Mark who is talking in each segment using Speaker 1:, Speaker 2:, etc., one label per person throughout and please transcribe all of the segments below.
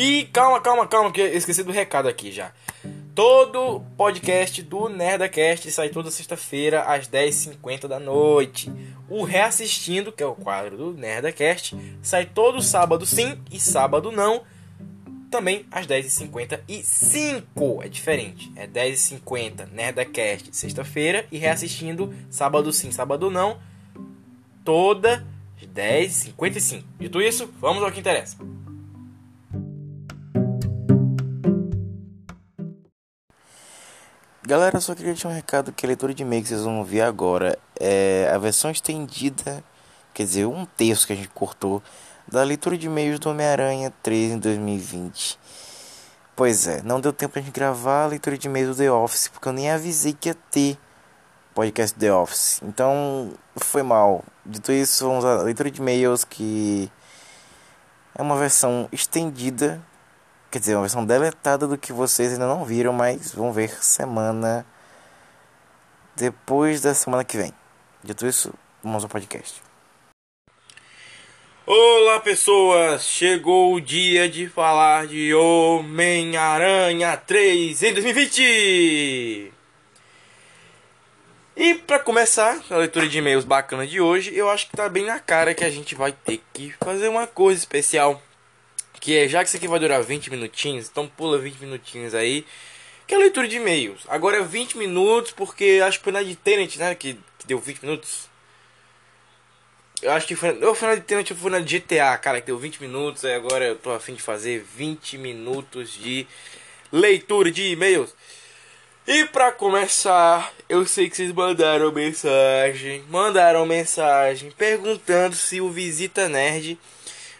Speaker 1: E calma, calma, calma, que eu esqueci do recado aqui já. Todo podcast do Nerdacast sai toda sexta-feira às 10h50 da noite. O Reassistindo, que é o quadro do Nerdacast, sai todo sábado sim e sábado não. Também às 10h55. É diferente. É 10h50 Nerdacast sexta-feira e reassistindo sábado sim, sábado não. Toda 10h55. Dito isso, vamos ao que interessa.
Speaker 2: Galera, só queria deixar um recado que a leitura de e-mail que vocês vão ouvir agora é a versão estendida, quer dizer, um terço que a gente cortou da leitura de e-mails do Homem-Aranha 3 em 2020. Pois é, não deu tempo pra gente gravar a leitura de e-mails do The Office, porque eu nem avisei que ia ter podcast The Office. Então, foi mal. Dito isso, vamos à leitura de e-mails que é uma versão estendida Quer dizer, uma versão deletada do que vocês ainda não viram, mas vão ver semana depois da semana que vem. Dito isso, vamos ao podcast.
Speaker 1: Olá pessoas, chegou o dia de falar de Homem-Aranha 3 em 2020! E para começar a leitura de e-mails bacana de hoje, eu acho que tá bem na cara que a gente vai ter que fazer uma coisa especial que é, já que isso aqui vai durar 20 minutinhos, então pula 20 minutinhos aí, que é a leitura de e-mails. Agora é 20 minutos, porque acho que foi na de Tenet, né, que, que deu 20 minutos. Eu acho que foi, eu fui na de Tenet, fui na de GTA, cara, que deu 20 minutos, aí agora eu tô afim de fazer 20 minutos de leitura de e-mails. E para começar, eu sei que vocês mandaram mensagem, mandaram mensagem perguntando se o Visita Nerd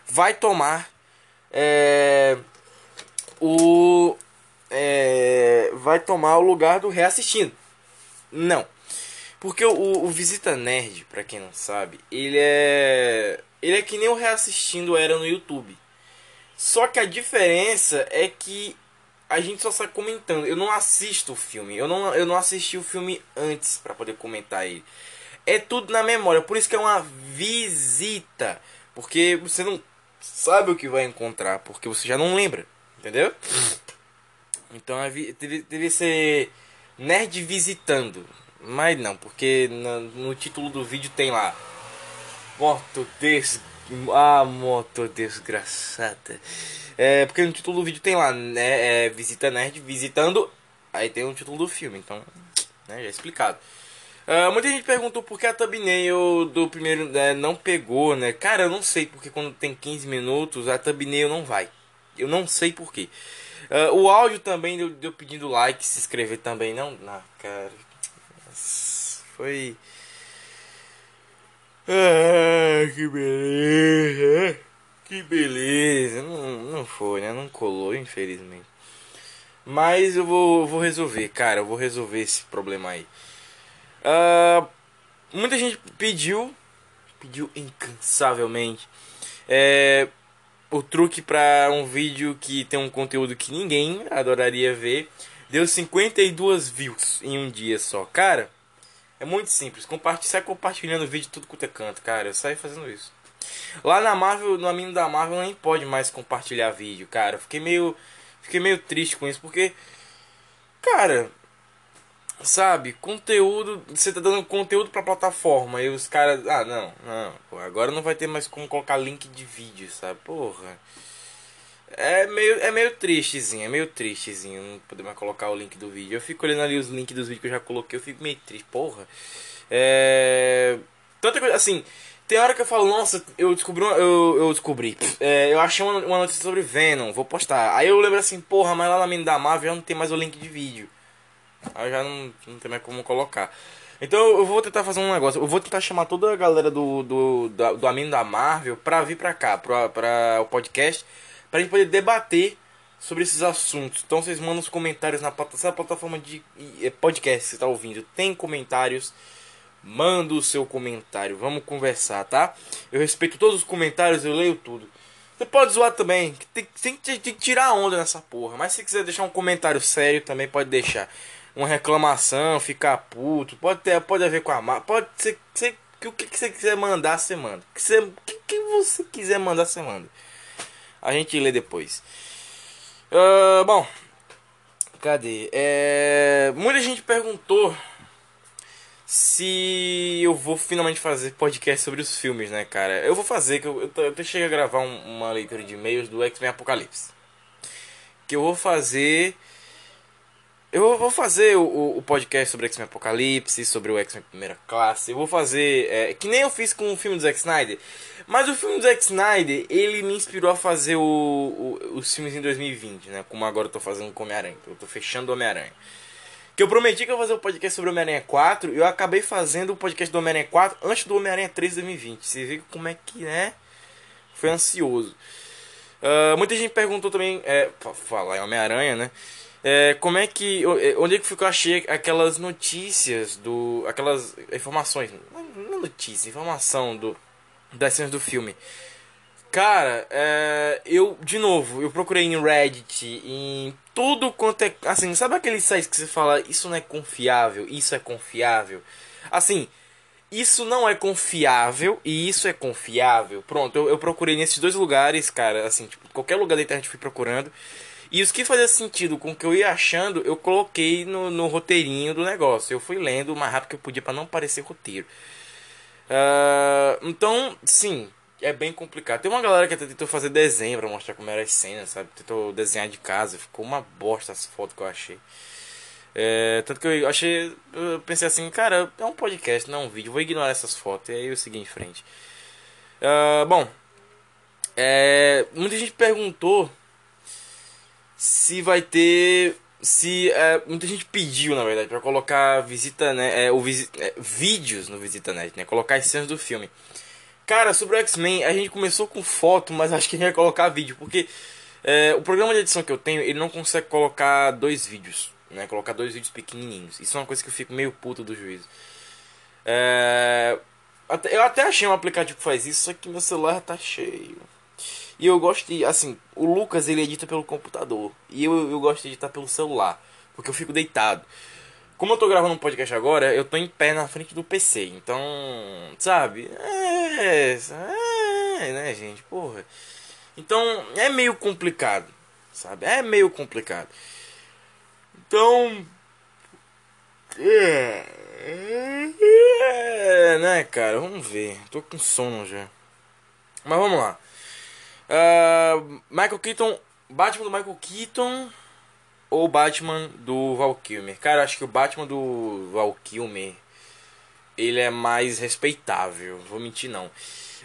Speaker 1: vai tomar é, o é, vai tomar o lugar do reassistindo. Não. Porque o, o Visita Nerd, pra quem não sabe, ele é. Ele é que nem o reassistindo era no YouTube. Só que a diferença é que a gente só sai comentando. Eu não assisto o filme. Eu não, eu não assisti o filme antes para poder comentar ele. É tudo na memória. Por isso que é uma visita. Porque você não sabe o que vai encontrar, porque você já não lembra, entendeu? Então deve, deve ser nerd visitando, mas não, porque no, no título do vídeo tem lá moto des ah moto desgraçada. É porque no título do vídeo tem lá, né, é, visita nerd visitando, aí tem o título do filme, então, né, já é explicado. Uh, muita gente perguntou por que a thumbnail do primeiro né, não pegou, né? Cara, eu não sei porque quando tem 15 minutos a thumbnail não vai. Eu não sei porquê. Uh, o áudio também deu, deu pedindo like, se inscrever também. Não, não, cara. Foi. Ah, que beleza. Que beleza. Não, não foi, né? Não colou, infelizmente. Mas eu vou, vou resolver, cara. Eu vou resolver esse problema aí. Uh, muita gente pediu, pediu incansavelmente, é, o truque para um vídeo que tem um conteúdo que ninguém adoraria ver. Deu 52 views em um dia só. Cara, é muito simples. Compartilha, sai compartilhando o vídeo tudo quanto é canto, cara. Eu saio fazendo isso. Lá na Marvel, no amigo da Marvel, nem pode mais compartilhar vídeo, cara. Fiquei meio, fiquei meio triste com isso, porque, cara, sabe, conteúdo, você tá dando conteúdo pra plataforma e os caras, ah, não, não, pô, agora não vai ter mais como colocar link de vídeo, sabe? Porra. É meio, é meio tristezinho, é meio tristezinho não poder mais colocar o link do vídeo. Eu fico olhando ali os links dos vídeos que eu já coloquei, eu fico meio triste, porra. É. Tanta coisa, assim, tem hora que eu falo, nossa, eu descobri, eu, eu descobri, é, eu achei uma, uma notícia sobre Venom, vou postar. Aí eu lembro assim, porra, mas lá na mina da Marvel não tem mais o link de vídeo. Aí já não, não tem mais como colocar. Então eu vou tentar fazer um negócio. Eu vou tentar chamar toda a galera do, do, do, do da Marvel pra vir pra cá, pra, pra o podcast, pra gente poder debater sobre esses assuntos. Então vocês mandam os comentários na plataforma, de podcast que você tá ouvindo. Tem comentários. Manda o seu comentário. Vamos conversar, tá? Eu respeito todos os comentários, eu leio tudo. Você pode zoar também. Tem, tem, tem que tirar onda nessa porra. Mas se quiser deixar um comentário sério, também pode deixar uma reclamação, ficar puto, pode ter, pode haver com a marca, pode ser, ser que o que, você quiser mandar, você manda. O que, você, que, que você quiser mandar, você manda. A gente lê depois. Uh, bom, cadê? É, muita gente perguntou se eu vou finalmente fazer podcast sobre os filmes, né, cara? Eu vou fazer, que eu, eu, eu cheguei a gravar um, uma leitura de e-mails do X-Men Apocalipse. Que eu vou fazer eu vou fazer o, o podcast sobre X-Men Apocalipse, sobre o X-Men Primeira Classe. Eu vou fazer. É, que nem eu fiz com o filme do Zack Snyder. Mas o filme do Zack Snyder, ele me inspirou a fazer o, o, os filmes em 2020, né? Como agora eu tô fazendo com Homem-Aranha. Eu tô fechando o Homem-Aranha. Que eu prometi que eu ia fazer o um podcast sobre Homem-Aranha 4 e eu acabei fazendo o podcast do Homem-Aranha 4 antes do Homem-Aranha 3 de 2020. Você vê como é que, né? Foi ansioso. Uh, muita gente perguntou também, é, falar em Homem-Aranha, né? É, como é que. É, onde é que ficou? Achei aquelas notícias do. aquelas informações. Não notícia, informação do. das cenas do filme. Cara, é, eu, de novo, eu procurei em Reddit, em tudo quanto é. Assim, sabe aqueles sites que você fala, isso não é confiável, isso é confiável? Assim, isso não é confiável e isso é confiável. Pronto, eu, eu procurei nesses dois lugares, cara, assim, tipo, qualquer lugar da internet fui procurando. E os que fazia sentido com o que eu ia achando, eu coloquei no, no roteirinho do negócio. Eu fui lendo o mais rápido que eu podia para não parecer roteiro. Uh, então, sim, é bem complicado. Tem uma galera que até tentou fazer desenho pra mostrar como era as cenas, sabe? Tentou desenhar de casa, ficou uma bosta as fotos que eu achei. É, tanto que eu achei. Eu pensei assim, cara, é um podcast, não é um vídeo, vou ignorar essas fotos. E aí eu segui em frente. Uh, bom, é, muita gente perguntou se vai ter se é, muita gente pediu na verdade para colocar visita né é, o visi, é, vídeos no visita net né colocar as cenas do filme. Cara sobre o X-Men a gente começou com foto mas acho que a gente vai colocar vídeo porque é, o programa de edição que eu tenho ele não consegue colocar dois vídeos né colocar dois vídeos pequenininhos. Isso é uma coisa que eu fico meio puto do juízo é, eu até achei um aplicativo que faz isso só que meu celular tá cheio e eu gosto de, assim, o Lucas ele edita pelo computador. E eu, eu gosto de editar pelo celular. Porque eu fico deitado. Como eu tô gravando um podcast agora, eu tô em pé na frente do PC. Então, sabe? É, é né, gente? Porra. Então, é meio complicado. Sabe? É meio complicado. Então. É, é, né, cara? Vamos ver. Tô com sono já. Mas vamos lá. Uh, Michael Keaton, Batman do Michael Keaton ou Batman do Val Kilmer? Cara, acho que o Batman do Val Kilmer ele é mais respeitável, vou mentir não.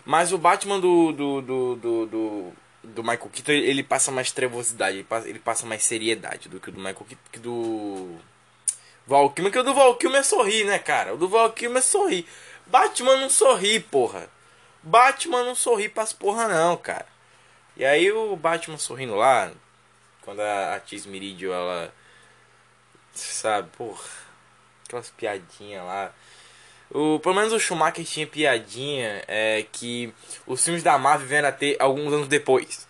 Speaker 1: Mas o Batman do do, do, do, do, do Michael Keaton ele passa mais trevosidade, ele passa, ele passa mais seriedade do que o do Michael Keaton, que do Val Kilmer, que o do Val Kilmer sorri, né, cara? O do Val Kilmer sorri. Batman não sorri, porra. Batman não sorri pras porra não, cara. E aí o Batman sorrindo lá, quando a, a Tis Meridio, ela. Sabe, porra. Aquelas piadinhas lá. O, pelo menos o Schumacher tinha piadinha é, que os filmes da Marvel vieram a ter alguns anos depois.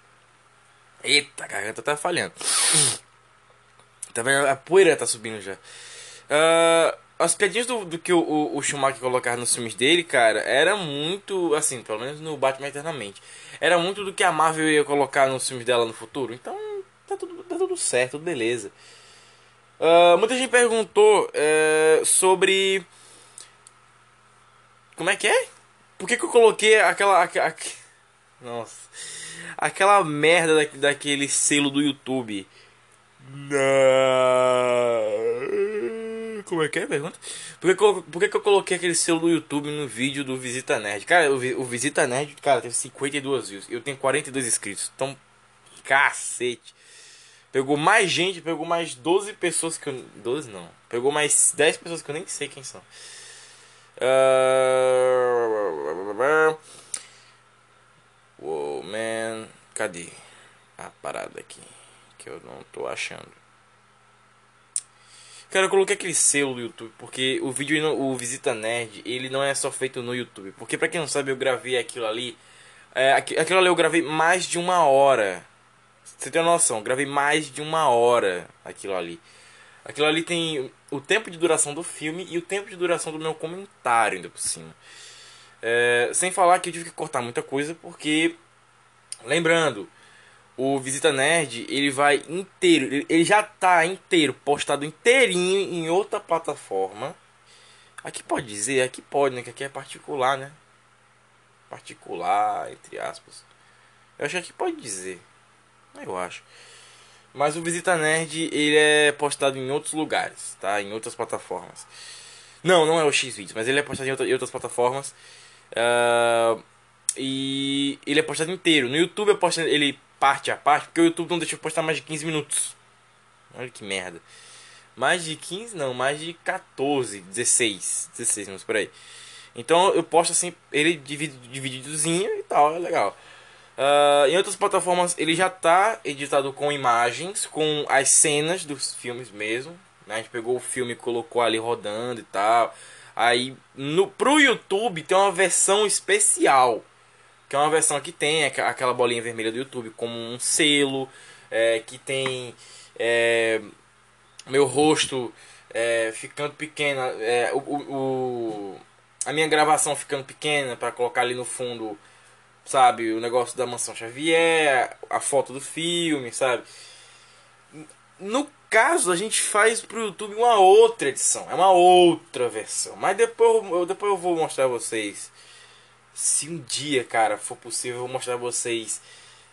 Speaker 1: Eita, a garganta tá falhando. Tá vendo? A poeira tá subindo já. Uh, as piadinhas do, do que o, o, Schumacher colocava nos filmes dele, cara, era muito, assim, pelo menos no Batman Eternamente, era muito do que a Marvel ia colocar nos filmes dela no futuro. Então, tá tudo, tá tudo certo, tudo beleza. Uh, muita gente perguntou uh, sobre. Como é que é? Por que, que eu coloquei aquela. aquela nossa. Aquela merda da, daquele selo do YouTube. Não. Como é que é a pergunta? Por que, por que, que eu coloquei aquele selo do YouTube no vídeo do Visita Nerd? Cara, o, o Visita Nerd, cara, teve 52 views. Eu tenho 42 inscritos. Então, cacete. Pegou mais gente, pegou mais 12 pessoas que eu. 12 não. Pegou mais 10 pessoas que eu nem sei quem são. Uh... Wow, man. Cadê a parada aqui? Que eu não tô achando. Cara, eu coloquei aquele selo no YouTube, porque o vídeo, o Visita Nerd, ele não é só feito no YouTube. Porque pra quem não sabe, eu gravei aquilo ali. É, aquilo ali eu gravei mais de uma hora. Você tem noção, eu gravei mais de uma hora aquilo ali. Aquilo ali tem o tempo de duração do filme e o tempo de duração do meu comentário ainda por cima. É, sem falar que eu tive que cortar muita coisa porque, lembrando, o Visita Nerd, ele vai inteiro, ele já tá inteiro, postado inteirinho em outra plataforma. Aqui pode dizer, aqui pode, né? Que aqui é particular, né? Particular, entre aspas. Eu acho que aqui pode dizer. Eu acho. Mas o Visita Nerd, ele é postado em outros lugares, tá? Em outras plataformas. Não, não é o Xvideos, mas ele é postado em, outras plataformas. Uh, e ele é postado inteiro. No YouTube eu posto ele parte a parte, porque o YouTube não deixa eu postar mais de 15 minutos. Olha que merda. Mais de 15 não, mais de 14, 16, 16 minutos por aí. Então eu posto assim, ele divididozinho e tal, é legal. Uh, em outras plataformas ele já está editado com imagens, com as cenas dos filmes mesmo. Né? A gente pegou o filme e colocou ali rodando e tal. Aí no, pro YouTube tem uma versão especial. Que é uma versão que tem aquela bolinha vermelha do YouTube como um selo. É, que tem é, meu rosto é, ficando pequena. É, o, o, a minha gravação ficando pequena para colocar ali no fundo sabe? O negócio da Mansão Xavier, a foto do filme, sabe? No caso, a gente faz pro YouTube uma outra edição, é uma outra versão. Mas depois eu, depois eu vou mostrar a vocês. Se um dia, cara, for possível, eu vou mostrar a vocês,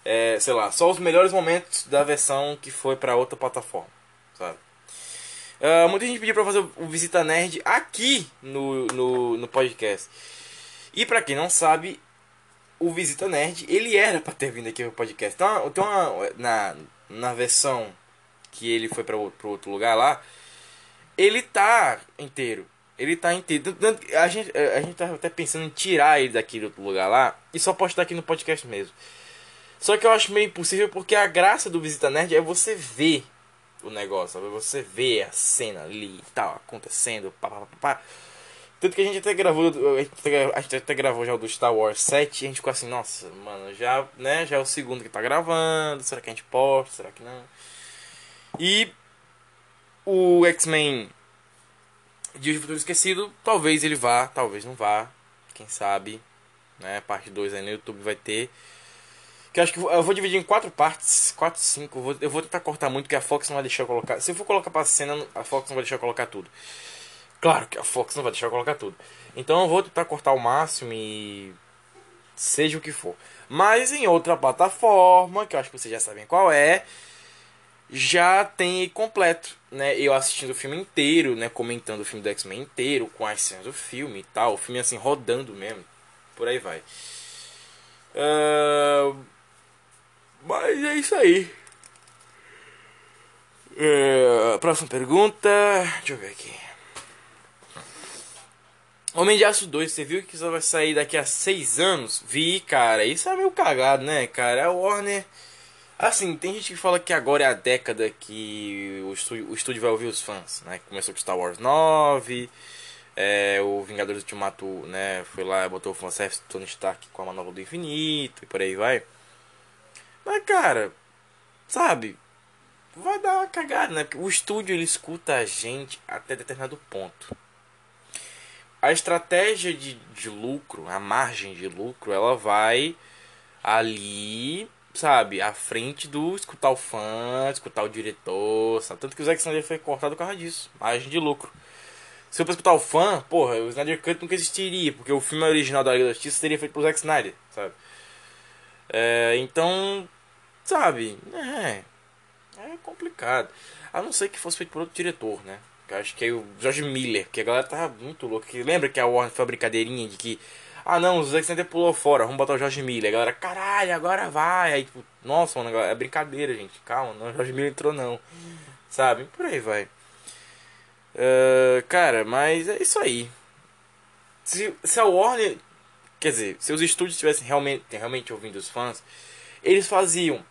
Speaker 1: é, sei lá, só os melhores momentos da versão que foi para outra plataforma, sabe? Uh, muita gente pediu pra fazer o Visita Nerd aqui no, no, no podcast. E para quem não sabe, o Visita Nerd, ele era para ter vindo aqui no podcast. Então, então na, na versão que ele foi para outro lugar lá, ele tá inteiro. Ele tá inteiro. A gente, a gente tá até pensando em tirar ele daqui do outro lugar lá e só postar aqui no podcast mesmo. Só que eu acho meio impossível porque a graça do Visita Nerd é você ver o negócio, sabe? Você ver a cena ali e tal, acontecendo, pá, pá, pá, pá. Tanto que a gente até gravou, a gente até gravou já o do Star Wars 7 e a gente ficou assim, nossa, mano, já, né, já é o segundo que tá gravando, será que a gente posta, será que não? E o X-Men De Futuro Esquecido, talvez ele vá, talvez não vá, quem sabe, né, parte 2 aí no YouTube vai ter. Que eu acho que eu vou dividir em quatro partes, quatro, cinco, eu vou, eu vou tentar cortar muito, que a Fox não vai deixar eu colocar, se eu for colocar pra cena, a Fox não vai deixar eu colocar tudo. Claro que a Fox não vai deixar eu colocar tudo. Então eu vou tentar cortar o máximo e. Seja o que for. Mas em outra plataforma, que eu acho que vocês já sabem qual é, já tem completo, né? Eu assistindo o filme inteiro, né? Comentando o filme do X-Men inteiro, com as cenas do filme e tal. O filme assim, rodando mesmo. Por aí vai. Uh... Mas é isso aí. Uh... Próxima pergunta. Deixa eu ver aqui. Homem de Aço 2, você viu que só vai sair daqui a 6 anos? Vi, cara, isso é meio cagado, né, cara? A Warner. Assim, tem gente que fala que agora é a década que o estúdio, o estúdio vai ouvir os fãs, né? Começou com Star Wars 9, é, o Vingadores Ultimato, né? Foi lá, botou o fanservice Tony Stark com a Manobra do Infinito e por aí vai. Mas, cara, sabe? Vai dar uma cagada, né? Porque o estúdio ele escuta a gente até determinado ponto a estratégia de, de lucro, a margem de lucro, ela vai ali, sabe, à frente do escutar o fã, escutar o diretor, sabe? Tanto que o Zack Snyder foi cortado por causa disso, margem de lucro. Se eu fosse escutar o fã, porra, o Snyder Cut nunca existiria, porque o filme original da Liga da Justiça seria feito por Zack Snyder, sabe? É, então, sabe, é, é complicado. A não ser que fosse feito por outro diretor, né? acho que é o George Miller, que a galera tava muito louca. Lembra que a Warner foi uma brincadeirinha de que. Ah não, o Zack Snyder pulou fora, vamos botar o George Miller. A galera, caralho, agora vai. Aí, tipo, nossa, mano, é brincadeira, gente. Calma, não, o George Miller entrou não. Sabe? Por aí vai. Uh, cara, mas é isso aí. Se, se a Warner. Quer dizer, se os estúdios estivessem realmente, realmente ouvindo os fãs, eles faziam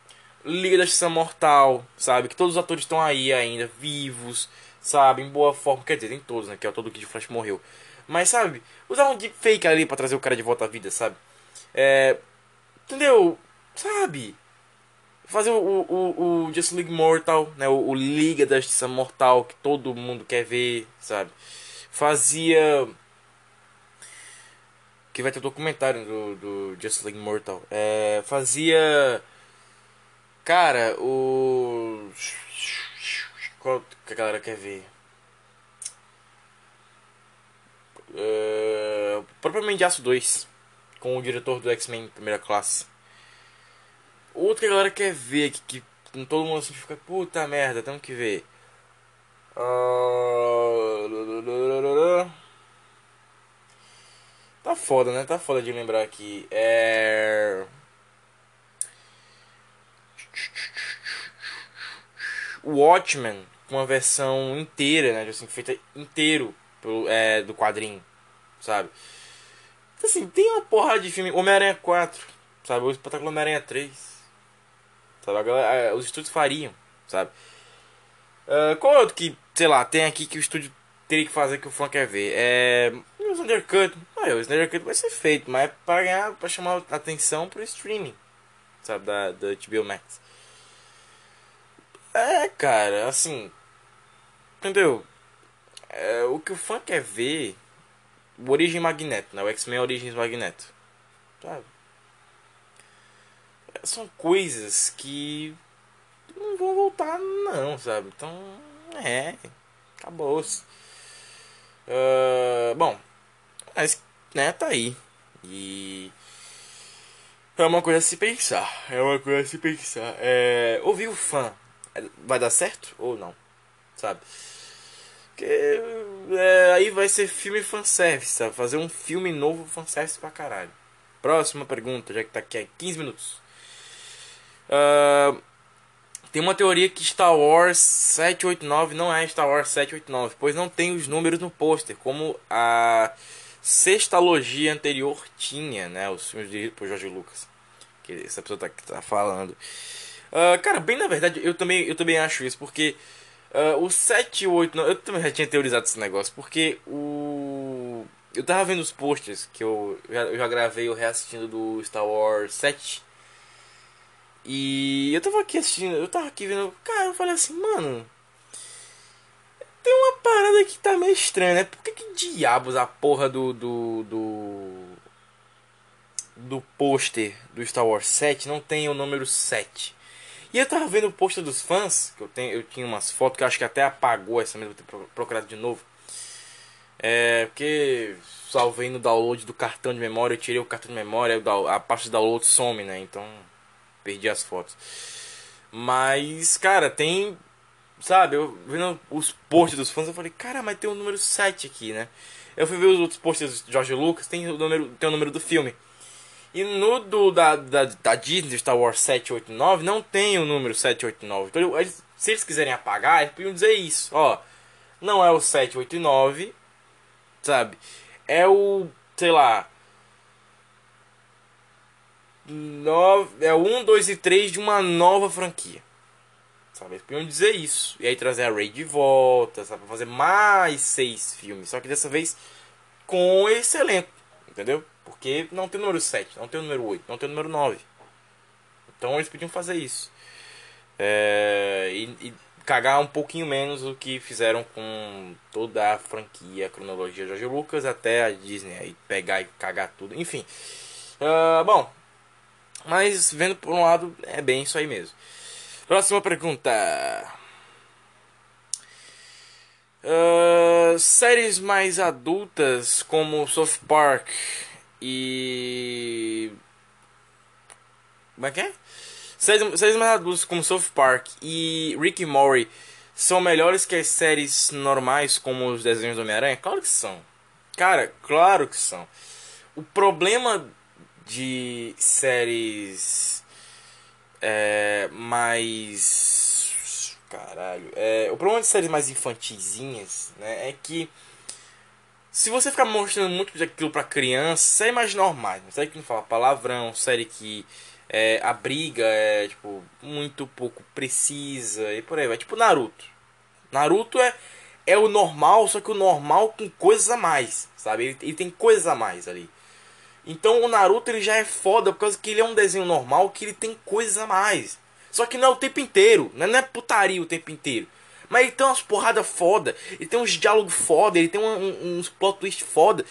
Speaker 1: Liga da Justiça Mortal, sabe? Que todos os atores estão aí ainda, vivos sabe? Em boa forma. Quer dizer, nem todos, né? Que é o todo que de Flash morreu. Mas, sabe? Usar um deepfake ali pra trazer o cara de volta à vida, sabe? É. Entendeu? Sabe? Fazer o, o, o Just League Mortal, né? O, o Liga da Justiça Mortal, que todo mundo quer ver, sabe? Fazia. Que vai ter documentário do, do Just League Mortal. É, fazia Cara, o. Qual que a galera quer ver? Uh, propriamente Aço 2 com o diretor do X-Men primeira classe. Outro que a galera quer ver que, que todo mundo assim fica puta merda, temos que ver. Uh... Tá foda, né? Tá foda de lembrar aqui. É. Watchmen, com uma versão inteira, né? Assim, feita inteiro pelo, é, do quadrinho, sabe? Então, assim, tem uma porrada de filme. Homem-Aranha 4, sabe? O espetáculo Homem-Aranha 3. Sabe? A galera, os estúdios fariam, sabe? Uh, qual é outro que, sei lá, tem aqui que o estúdio teria que fazer que o fã quer ver? É. O Snyder Cut. Ah, o Snyder Cut vai ser feito, mas é pra ganhar, pra chamar atenção pro streaming, sabe? Da, da HBO Max. É, cara, assim. Entendeu? É, o que o fã quer ver. O Origem Magneto, né? O X-Men Origins Magneto. Sabe? É, são coisas que não vão voltar, não, sabe? Então, é. Acabou-se. Uh, bom, mas, né, tá aí. E. É uma coisa a se pensar. É uma coisa a se pensar. É, ouvir o fã vai dar certo ou não? Sabe? Porque é, aí vai ser filme fanservice, sabe? Fazer um filme novo fanservice pra caralho. Próxima pergunta, já que tá aqui há 15 minutos. Uh, tem uma teoria que Star Wars 789 não é Star Wars 789, pois não tem os números no pôster, como a sextalogia anterior tinha, né? Os filmes dirigidos por George Lucas. Que essa pessoa tá, tá falando. Uh, cara, bem na verdade, eu também, eu também acho isso, porque uh, o 7 e o 8, não, eu também já tinha teorizado esse negócio, porque o. Eu tava vendo os posters que eu já, eu já gravei eu reassistindo do Star Wars 7. E eu tava aqui assistindo, eu tava aqui vendo, cara, eu falei assim, mano. Tem uma parada que tá meio estranha, né? Por que, que diabos a porra do. do. do. do pôster do Star Wars 7 não tem o número 7? E eu tava vendo o post dos fãs, que eu, tenho, eu tinha umas fotos que eu acho que até apagou essa mesmo, vou ter procurado de novo. É, porque salvei no download do cartão de memória, eu tirei o cartão de memória, a parte de download some, né? Então perdi as fotos. Mas, cara, tem. Sabe, eu vendo os posts dos fãs, eu falei, cara, mas tem o número 7 aqui, né? Eu fui ver os outros posts do George Lucas, tem o número, tem o número do filme. E no do, da, da, da Disney Star Wars 789 não tem o número 789. Então, eles, se eles quiserem apagar, eles podiam dizer isso. Ó, não é o 789, sabe? É o, sei lá. 9, é o 1, 2 e 3 de uma nova franquia. Sabe? Eles podiam dizer isso. E aí trazer a Ray de volta, sabe? Fazer mais seis filmes. Só que dessa vez com esse elenco. Entendeu? Porque não tem o número 7, não tem o número 8, não tem o número 9. Então eles podiam fazer isso. É, e, e, cagar um pouquinho menos o que fizeram com toda a franquia, a cronologia George Lucas até a Disney. Aí pegar e cagar tudo. Enfim. Uh, bom. Mas vendo por um lado, é bem isso aí mesmo. Próxima pergunta. Uh, séries mais adultas como South Park e. Como é que é? Séries, mais adultas como South Park e Rick and Morty são melhores que as séries normais como os desenhos do Homem-Aranha? Claro que são. Cara, claro que são. O problema de séries é, mais. Caralho. É, o problema de séries mais infantizinhas né, é que se você ficar mostrando muito aquilo pra criança, série mais normais, série que não fala palavrão, série que é, a briga é tipo muito pouco precisa e por aí vai. Tipo Naruto. Naruto é, é o normal, só que o normal com coisas a mais, sabe? Ele, ele tem coisas a mais ali. Então o Naruto ele já é foda por causa que ele é um desenho normal que ele tem coisas a mais. Só que não é o tempo inteiro, não é, é putaria o tempo inteiro. Mas ele tem umas porradas foda, ele tem uns diálogos foda, ele tem um, um, uns plot twist foda.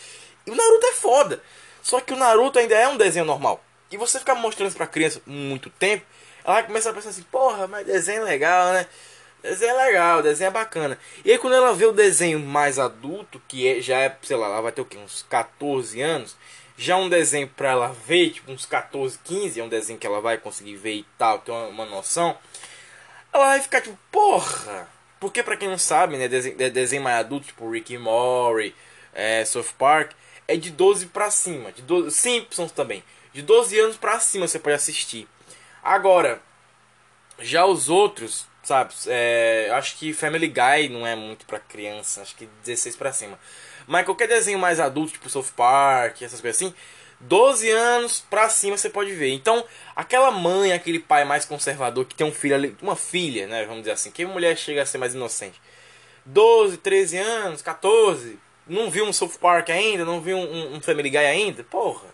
Speaker 1: E o Naruto é foda. Só que o Naruto ainda é um desenho normal. E você ficar mostrando isso pra criança muito tempo, ela vai começar a pensar assim, porra, mas desenho é legal, né? Desenho é legal, desenho é bacana. E aí quando ela vê o desenho mais adulto, que é, já é, sei lá, ela vai ter o quê? Uns 14 anos. Já um desenho pra ela ver, tipo uns 14, 15, é um desenho que ela vai conseguir ver e tal, ter uma, uma noção. Ela vai ficar tipo, porra! Porque pra quem não sabe, né, desenho, desenho mais adulto, tipo Rick and Morty, é, South Park, é de 12 pra cima. De 12, Simpsons também. De 12 anos pra cima você pode assistir. Agora, já os outros, sabe? É, acho que Family Guy não é muito pra criança, acho que 16 pra cima. Mas qualquer desenho mais adulto, tipo South Park, essas coisas assim, 12 anos pra cima você pode ver. Então, aquela mãe, aquele pai mais conservador que tem um filho ali, uma filha, né? Vamos dizer assim, que mulher chega a ser mais inocente. 12, 13 anos, 14, não viu um South Park ainda, não viu um, um Family Guy ainda, porra.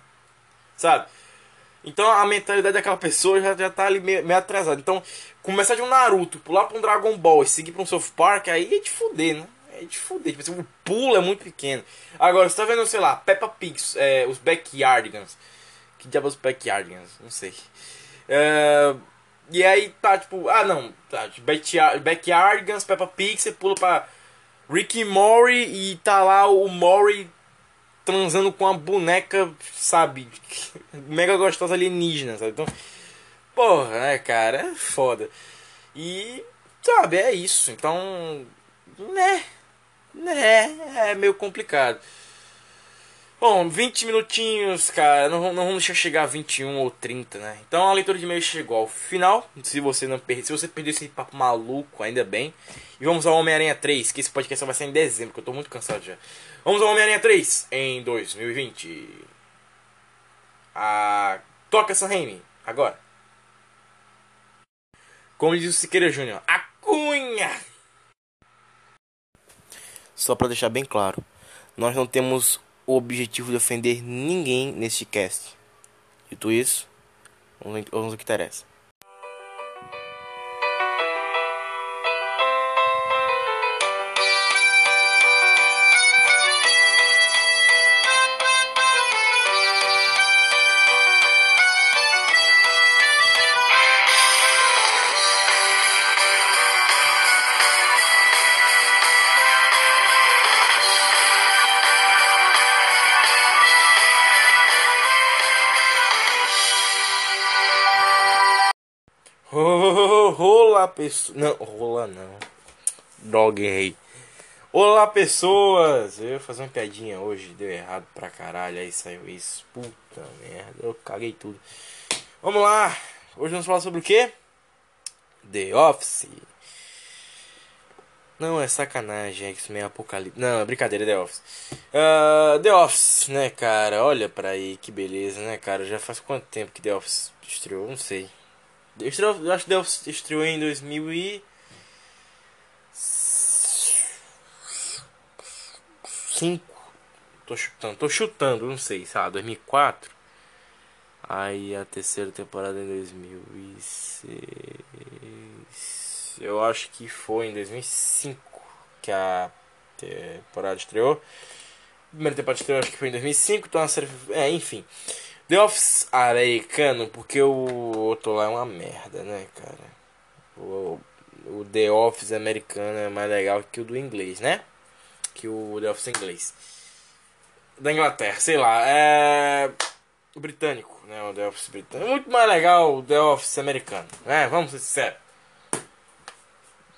Speaker 1: Sabe? Então a mentalidade daquela pessoa já, já tá ali meio, meio atrasada. Então, começar de um Naruto, pular pra um Dragon Ball e seguir pra um South Park, aí é de fuder, né? De fuder. Tipo assim, o pulo é muito pequeno. Agora, você tá vendo, sei lá, Peppa Pig, é, os Backyardigans. Que diabo é os Backyardigans? Não sei. É, e aí tá, tipo, ah não, tá, Backyardigans, Peppa Pig, você pula pra Rick e Mori e tá lá o Mori transando com uma boneca, sabe? Mega gostosa alienígena, sabe? Então, porra, né, cara? É foda. E, sabe, é isso. Então, né? Né? É meio complicado. Bom, 20 minutinhos, cara. Não, não vamos chegar a 21 ou 30, né? Então a leitura de e-mail chegou ao final. Se você não perdeu, se você perdeu esse papo maluco, ainda bem. E vamos ao Homem-Aranha 3, que esse podcast vai ser em dezembro, que eu tô muito cansado já. Vamos ao Homem-Aranha 3 em 2020. A... Toca Sam Raimi, agora. Como diz o Siqueira Júnior, a cunha!
Speaker 2: Só para deixar bem claro, nós não temos o objetivo de ofender ninguém neste cast. Dito isso, vamos ao que interessa.
Speaker 1: Olá, pessoas. Não, rola não. Dog rei. Olá, pessoas. Eu ia fazer uma piadinha hoje, deu errado pra caralho. Aí saiu isso. Puta merda, eu caguei tudo. Vamos lá. Hoje vamos falar sobre o que? The Office. Não, é sacanagem, é isso meio apocalipse. Não, é brincadeira, The Office. Uh, The Office, né, cara? Olha pra aí, que beleza, né, cara? Já faz quanto tempo que The Office estreou? Não sei. Eu acho que deu, estreou em 2000 e... 5 Tô chutando, tô chutando, não sei, sabe, 2004 Aí a terceira temporada em 2006 Eu acho que foi em 2005 Que a temporada estreou. Primeira temporada estreou acho que foi em 2005 Então a série... É, enfim The Office americano, porque o outro lá é uma merda, né, cara? O, o The Office americano é mais legal que o do inglês, né? Que o The Office inglês. Da Inglaterra, sei lá, é. O britânico, né? O The Office britânico. Muito mais legal o The Office americano, né? Vamos ser sinceros.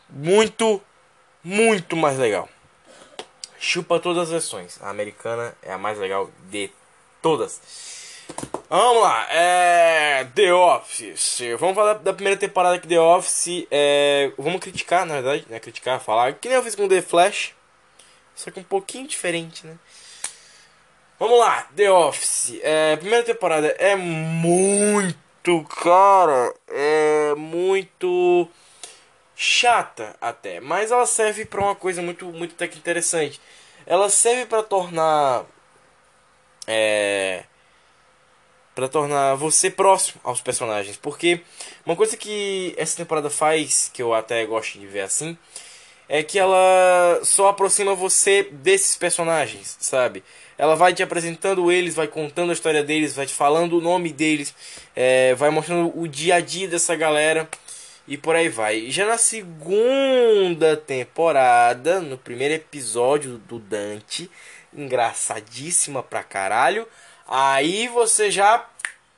Speaker 1: Muito, muito mais legal. Chupa todas as versões. A americana é a mais legal de todas. Vamos lá, é. The Office. Vamos falar da primeira temporada que The Office. É... Vamos criticar, na verdade, né? Criticar, falar. Que nem eu fiz com The Flash. Só que um pouquinho diferente, né? Vamos lá, The Office. É, primeira temporada é muito, cara. É muito chata até. Mas ela serve pra uma coisa muito, muito até que interessante. Ela serve para tornar. É para tornar você próximo aos personagens. Porque uma coisa que essa temporada faz, que eu até gosto de ver assim, é que ela só aproxima você desses personagens, sabe? Ela vai te apresentando eles, vai contando a história deles, vai te falando o nome deles, é, vai mostrando o dia a dia dessa galera e por aí vai. Já na segunda temporada, no primeiro episódio do Dante, engraçadíssima pra caralho, aí você já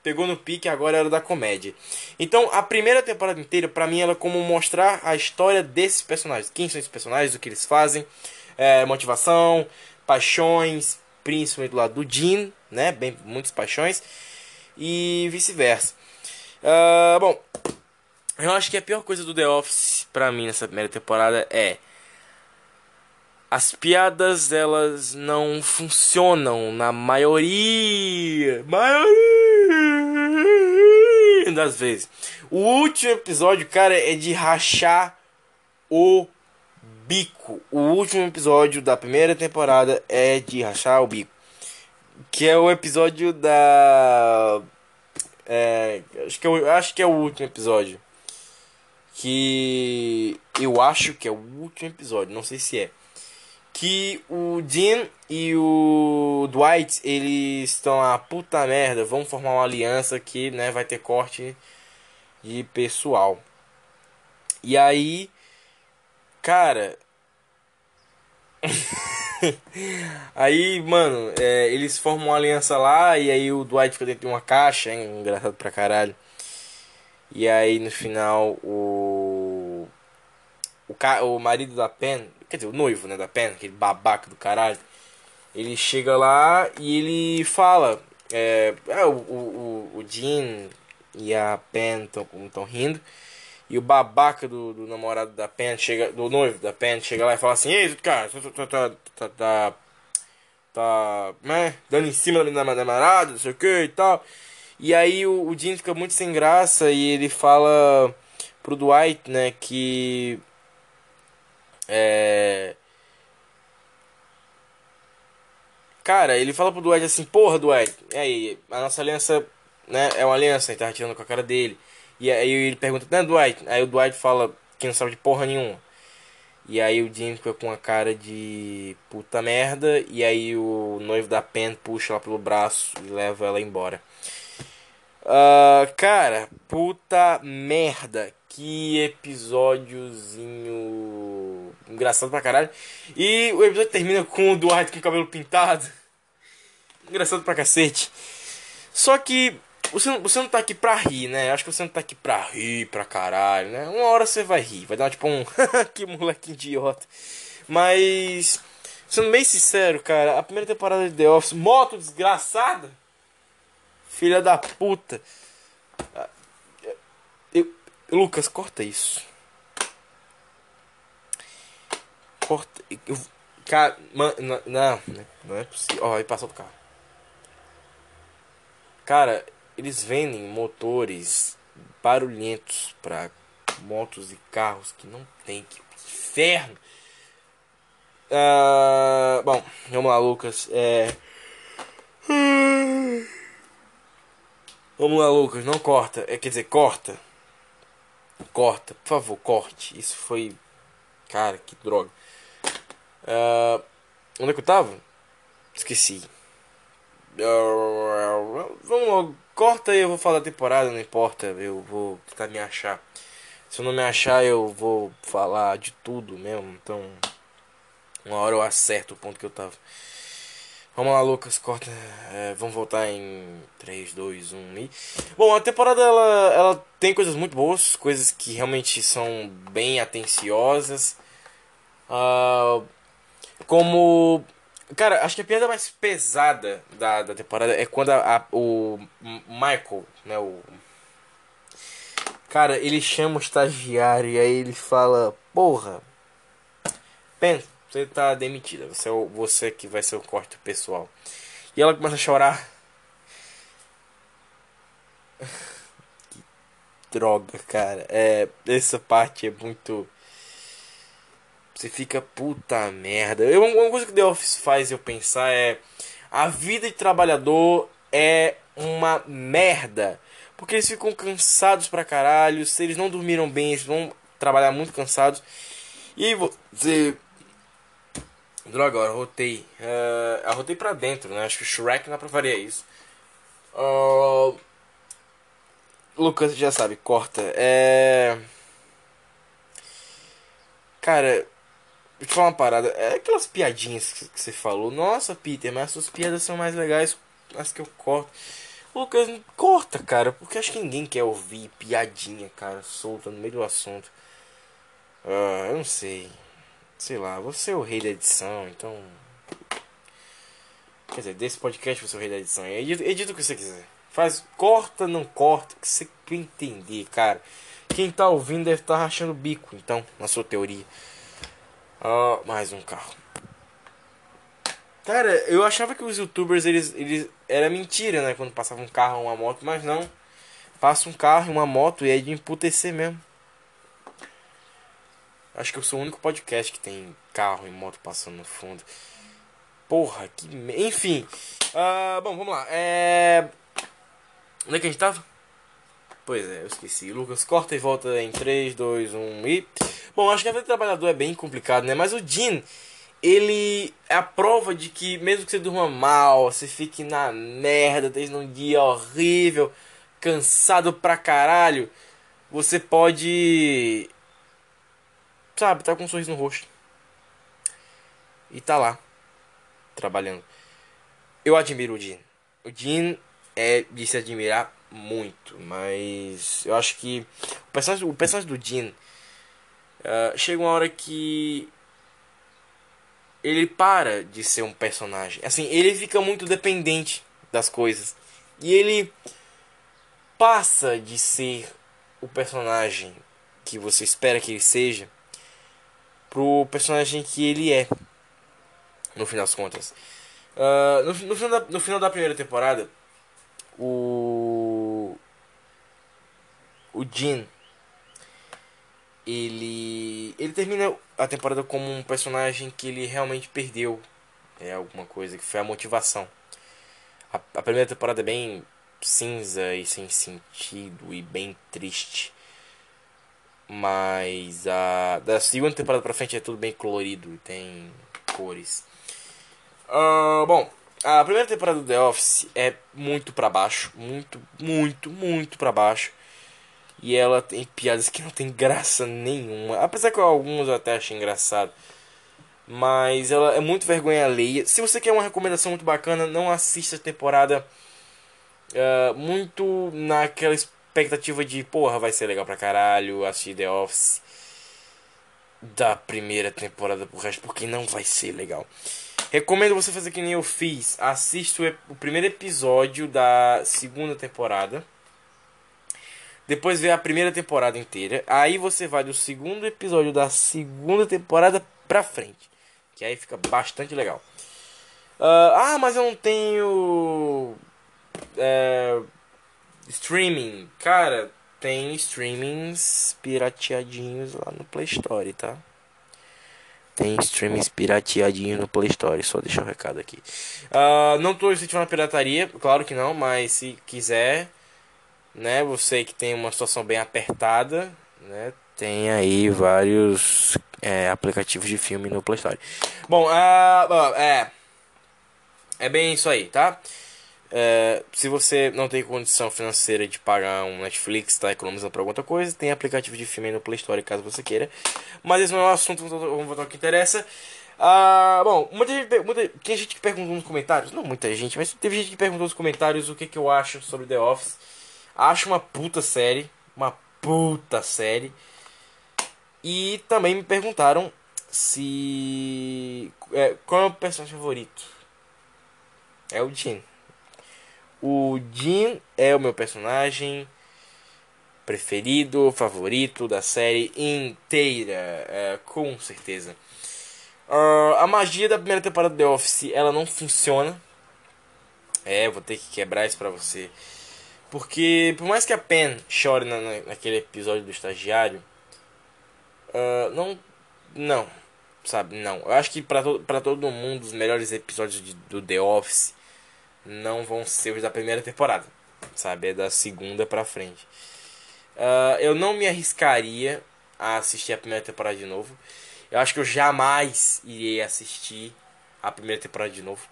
Speaker 1: pegou no pique, agora era da comédia. Então, a primeira temporada inteira, pra mim, ela é como mostrar a história desses personagens. Quem são esses personagens, o que eles fazem, é, motivação, paixões, principalmente do lado do Jean, né? Bem, muitas paixões, e vice-versa. Uh, bom, eu acho que a pior coisa do The Office pra mim nessa primeira temporada é as piadas elas não funcionam na maioria, maioria das vezes. O último episódio, cara, é de rachar o bico. O último episódio da primeira temporada é de rachar o bico, que é o episódio da é, acho que eu acho que é o último episódio que eu acho que é o último episódio, não sei se é. Que o Dean e o Dwight, eles estão a puta merda, vão formar uma aliança que, né, vai ter corte de pessoal. E aí, cara, aí, mano, é, eles formam uma aliança lá e aí o Dwight fica dentro de uma caixa, hein? engraçado pra caralho. E aí no final o. O, ca... o marido da Pen, quer dizer, o noivo né, da Pen, aquele babaca do caralho, ele chega lá e ele fala. É, é o, o, o Jean e a Pen estão rindo. E o babaca do, do, namorado da Pen chega. Do noivo da Pen chega lá e fala assim, ei, cara, tá, tá, tá, tá, tá, né, dando em cima da minha namorada, não sei o que e tal. E aí o, o fica muito sem graça e ele fala pro Dwight, né, que é Cara, ele fala pro Dwight assim, porra, Dwight, e aí, a nossa aliança, né, é uma aliança, ele tá tirando com a cara dele. E aí ele pergunta, né, Dwight? Aí o Dwight fala que não sabe de porra nenhuma. E aí o Dean fica com a cara de puta merda. E aí o noivo da Pen puxa ela pelo braço e leva ela embora. Uh, cara, puta merda. Que episódiozinho engraçado pra caralho. E o episódio termina com o Duarte com o cabelo pintado. Engraçado pra cacete. Só que você não, você não tá aqui pra rir, né? Acho que você não tá aqui pra rir pra caralho, né? Uma hora você vai rir. Vai dar tipo um. que moleque idiota. Mas. Sendo bem sincero, cara, a primeira temporada de The Office, moto desgraçada Filha da puta. Eu, Lucas, corta isso. Corta. Cara, não, não, não é possível. Ó, oh, passou do carro. Cara, eles vendem motores barulhentos para motos e carros que não tem. Que inferno! Uh, bom, vamos lá, Lucas. É. Vamos lá, Lucas, não corta. É, quer dizer, corta. Corta, por favor, corte. Isso foi. Cara, que droga. Uh, onde é que eu tava? Esqueci. Vamos logo, corta aí, eu vou falar da temporada, não importa. Eu vou tentar me achar. Se eu não me achar, eu vou falar de tudo mesmo. Então, uma hora eu acerto o ponto que eu tava. Vamos lá, Lucas, corta. É, vamos voltar em 3, 2, 1 e. Bom, a temporada ela, ela tem coisas muito boas, coisas que realmente são bem atenciosas. Uh, como. Cara, acho que a piada mais pesada da, da temporada é quando a, a, o Michael, né? O. Cara, ele chama o estagiário e aí ele fala: Porra, pensa você tá demitida. Você é você que vai ser o corte pessoal. E ela começa a chorar. que droga, cara. É, essa parte é muito. Você fica puta merda. Eu, uma coisa que The Office faz eu pensar é. A vida de trabalhador é uma merda. Porque eles ficam cansados pra caralho. Se eles não dormiram bem, eles vão trabalhar muito cansados. E você. Droga, agora rotei. Uh, eu rotei pra dentro, né? Acho que o Shrek não aprovaria isso. Uh, Lucas já sabe, corta. É. Cara, vou te falar uma parada. É aquelas piadinhas que, você falou. Nossa, Peter, mas as suas piadas são mais legais as que eu corto. Lucas, corta, cara, porque acho que ninguém quer ouvir piadinha, cara, solta no meio do assunto. Ah, eu não sei. Sei lá, você é o rei da edição, então. Quer dizer, desse podcast você é o rei da edição. Edita, edita o que você quiser. Faz, corta, não corta, que você quer entender, cara. Quem tá ouvindo deve estar tá rachando o bico, então, na sua teoria. Ah, mais um carro. Cara, eu achava que os youtubers, eles, eles. Era mentira, né? Quando passava um carro ou uma moto, mas não. Passa um carro e uma moto e é de emputecer mesmo. Acho que eu sou o único podcast que tem carro e moto passando no fundo. Porra, que. Enfim. Uh, bom, vamos lá. É. Onde é que a gente tava? Pois é, eu esqueci. Lucas corta e volta em 3, 2, 1 e. Bom, acho que a vida do trabalhador é bem complicado, né? Mas o Jean ele é a prova de que mesmo que você durma mal, você fique na merda, desde um dia horrível, cansado pra caralho, você pode sabe, tá com um sorriso no rosto. E tá lá trabalhando. Eu admiro o Jean. O Jean é de se admirar muito, mas eu acho que o personagem, o personagem do Jean uh, chega uma hora que ele para de ser um personagem. Assim, ele fica muito dependente das coisas. E ele passa de ser o personagem que você espera que ele seja pro personagem que ele é. No final das contas. Uh, no, no, final da, no final da primeira temporada, o. O Jin. Ele. Ele termina a temporada como um personagem que ele realmente perdeu é alguma coisa, que foi a motivação. A, a primeira temporada é bem cinza e sem sentido e bem triste. Mas a da segunda temporada pra frente é tudo bem colorido, tem cores. Uh, bom, a primeira temporada do The Office é muito para baixo, muito, muito, muito para baixo. E ela tem piadas que não tem graça nenhuma. Apesar que alguns eu até achei engraçado. Mas ela é muito vergonha alheia. Se você quer uma recomendação muito bacana, não assista a temporada uh, muito naquela expectativa de, porra, vai ser legal pra caralho, assistir The Office da primeira temporada pro resto, porque não vai ser legal. Recomendo você fazer que nem eu fiz. Assista o primeiro episódio da segunda temporada depois vê a primeira temporada inteira. Aí você vai do segundo episódio da segunda temporada pra frente. Que aí fica bastante legal. Uh, ah, mas eu não tenho. É, streaming. Cara, tem streamings pirateadinhos lá no Play Store, tá? Tem streamings pirateadinhos no Play Store, só deixar um recado aqui. Uh, não tô incentivando a pirataria, claro que não, mas se quiser, né? Você que tem uma situação bem apertada, né? Tem aí vários é, aplicativos de filme no Play Store. Bom, uh, é é bem isso aí, tá? É, se você não tem condição financeira de pagar um Netflix, está economizando para alguma coisa, tem aplicativo de filme aí no Play Store caso você queira. Mas esse não é o assunto, vamos voltar ao que interessa. Ah, bom, muita gente, muita, tem gente que perguntou nos comentários, não muita gente, mas teve gente que perguntou nos comentários o que, que eu acho sobre The Office. Acho uma puta série. Uma puta série. E também me perguntaram se. É, qual é o personagem favorito? É o Jin. O Jin é o meu personagem preferido, favorito da série inteira, é, com certeza. Uh, a magia da primeira temporada de The Office, ela não funciona. É, vou ter que quebrar isso pra você. Porque, por mais que a Pen chore na, naquele episódio do estagiário, uh, não. Não. Sabe? Não. Eu acho que pra, to, pra todo mundo, os melhores episódios de, do The Office não vão ser os da primeira temporada. Sabe? É da segunda pra frente. Uh, eu não me arriscaria a assistir a primeira temporada de novo. Eu acho que eu jamais irei assistir a primeira temporada de novo.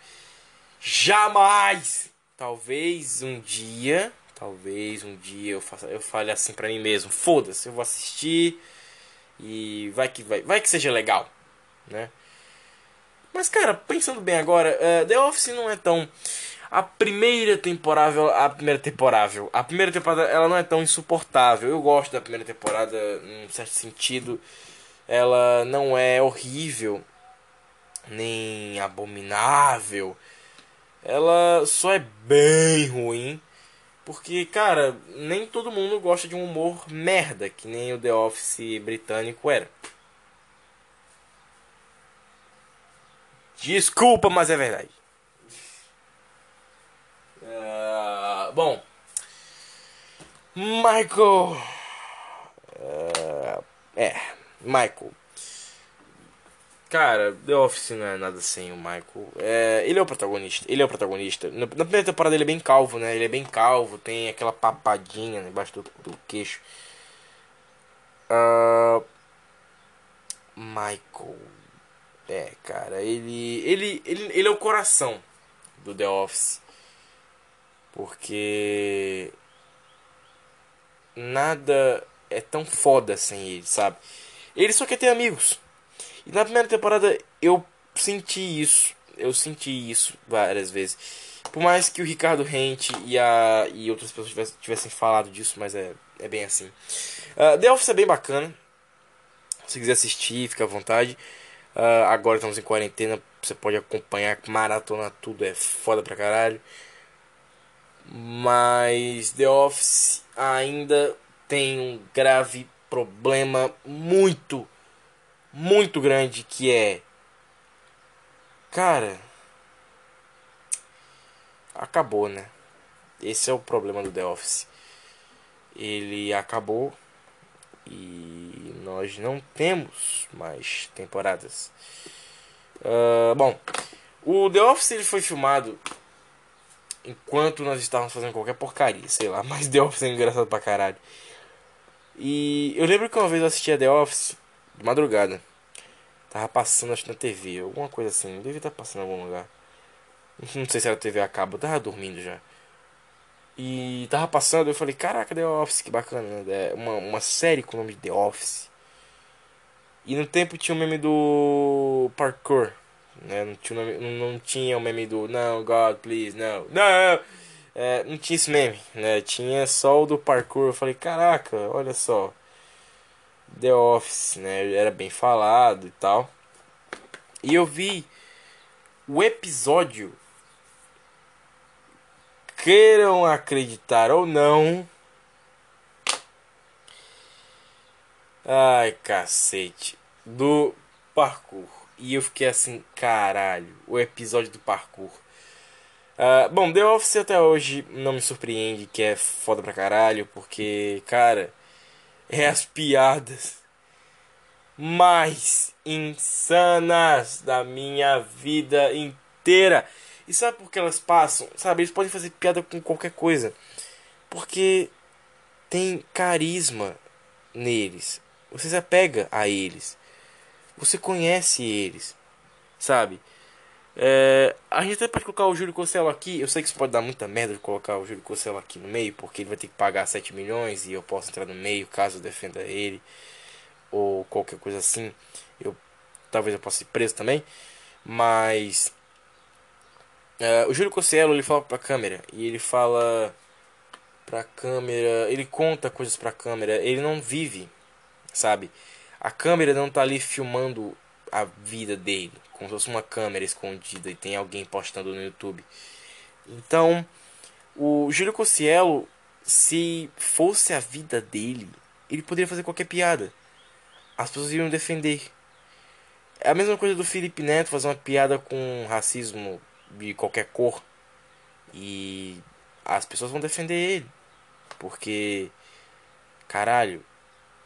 Speaker 1: Jamais! Talvez um dia, talvez um dia eu faça, eu fale assim para mim mesmo, foda-se, eu vou assistir e vai que vai, vai que seja legal, né? Mas cara, pensando bem agora, uh, The Office não é tão a primeira temporada, a primeira temporada, a primeira temporada ela não é tão insuportável. Eu gosto da primeira temporada em certo sentido. Ela não é horrível nem abominável. Ela só é bem ruim. Porque, cara, nem todo mundo gosta de um humor merda, que nem o The Office britânico era. Desculpa, mas é verdade. Uh, bom, Michael. Uh, é, Michael. Cara, The Office não é nada sem o Michael. É, ele é o protagonista. Ele é o protagonista. Na, primeira temporada ele é bem calvo, né? Ele é bem calvo, tem aquela papadinha embaixo do, do queixo. Uh, Michael. É, cara, ele, ele, ele, ele é o coração do The Office. Porque nada é tão foda sem ele, sabe? Ele só quer ter amigos. E na primeira temporada eu senti isso. Eu senti isso várias vezes. Por mais que o Ricardo Rente e, a, e outras pessoas tivessem, tivessem falado disso, mas é, é bem assim. Uh, The Office é bem bacana. Se quiser assistir, fica à vontade. Uh, agora estamos em quarentena, você pode acompanhar, maratona tudo, é foda pra caralho. Mas The Office ainda tem um grave problema muito, muito grande que é. Cara. Acabou, né? Esse é o problema do The Office. Ele acabou e nós não temos mais temporadas. Uh, bom, o The Office ele foi filmado enquanto nós estávamos fazendo qualquer porcaria, sei lá, mas The Office é engraçado pra caralho. E eu lembro que uma vez eu assistia The Office de madrugada. Tava passando acho na TV, alguma coisa assim, devia estar passando em algum lugar. Não sei se era TV a cabo, tava dormindo já. E tava passando, eu falei, caraca, The Office, que bacana, né? É uma, uma série com o nome de The Office. E no tempo tinha o meme do parkour. Né? Não, tinha nome, não, não tinha o meme do não, God, please, não. Não! É, não tinha esse meme, né? Tinha só o do parkour. Eu falei, caraca, olha só. The Office, né? Era bem falado e tal. E eu vi o episódio. Queiram acreditar ou não. Ai, cacete. Do parkour. E eu fiquei assim, caralho, o episódio do parkour. Uh, bom, The Office até hoje não me surpreende, que é foda pra caralho, porque, cara, é as piadas mais insanas da minha vida inteira. E sabe por que elas passam? Sabe, eles podem fazer piada com qualquer coisa. Porque tem carisma neles. Você se apega a eles. Você conhece eles, sabe? É, a gente até pode colocar o Júlio Cosselo aqui. Eu sei que isso pode dar muita merda de colocar o Júlio Cosselo aqui no meio, porque ele vai ter que pagar 7 milhões e eu posso entrar no meio caso eu defenda ele ou qualquer coisa assim. Eu talvez eu possa ir preso também, mas é, o Júlio Cosselo ele fala pra câmera e ele fala pra câmera, ele conta coisas pra câmera, ele não vive, sabe? A câmera não tá ali filmando a vida dele, como se fosse uma câmera escondida e tem alguém postando no YouTube. Então, o Júlio Cossielo, se fosse a vida dele, ele poderia fazer qualquer piada. As pessoas iriam defender. É a mesma coisa do Felipe Neto fazer uma piada com racismo de qualquer cor. E as pessoas vão defender ele. Porque, caralho,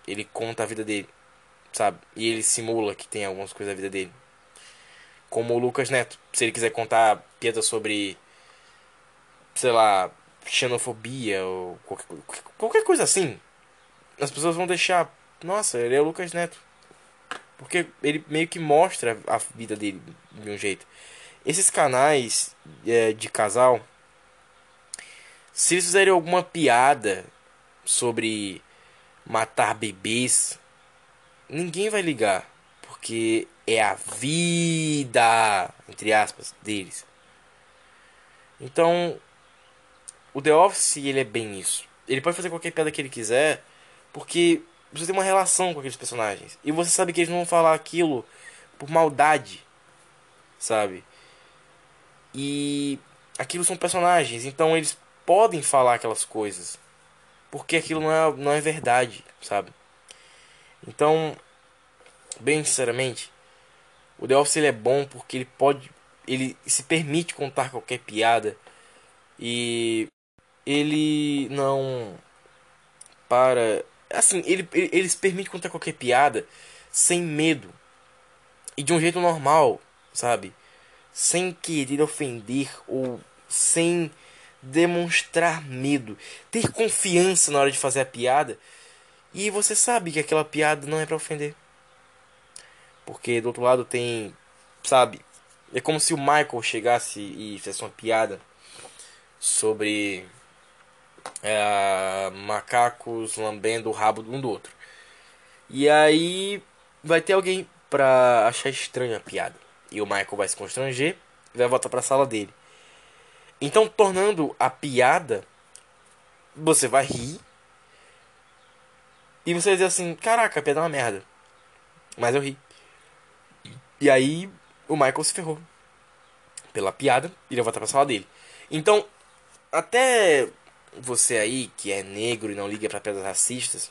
Speaker 1: ele conta a vida dele sabe? E ele simula que tem algumas coisas da vida dele. Como o Lucas Neto, se ele quiser contar piadas sobre, sei lá, xenofobia ou qualquer, qualquer coisa assim, as pessoas vão deixar. Nossa, ele é o Lucas Neto. Porque ele meio que mostra a vida dele de um jeito. Esses canais é, de casal, se eles fizerem alguma piada sobre matar bebês, ninguém vai ligar. Porque é a vida, entre aspas, deles. Então, o The Office, ele é bem isso. Ele pode fazer qualquer piada que ele quiser, porque você tem uma relação com aqueles personagens. E você sabe que eles não vão falar aquilo por maldade, sabe? E aquilo são personagens, então eles podem falar aquelas coisas. Porque aquilo não é, não é verdade, sabe? Então, bem sinceramente, o The Office ele é bom porque ele pode. Ele se permite contar qualquer piada. E ele não para. Assim, ele, ele, ele se permite contar qualquer piada sem medo. E de um jeito normal, sabe? Sem querer ofender ou sem demonstrar medo. Ter confiança na hora de fazer a piada. E você sabe que aquela piada não é para ofender. Porque do outro lado tem, sabe? É como se o Michael chegasse e fizesse uma piada sobre é, macacos lambendo o rabo um do outro. E aí vai ter alguém pra achar estranha a piada. E o Michael vai se constranger e vai voltar pra sala dele. Então, tornando a piada, você vai rir. E você vai dizer assim: Caraca, a piada é uma merda. Mas eu ri. E aí o Michael se ferrou. Pela piada, e ele voltar pra sala dele. Então, até você aí que é negro e não liga para piadas racistas,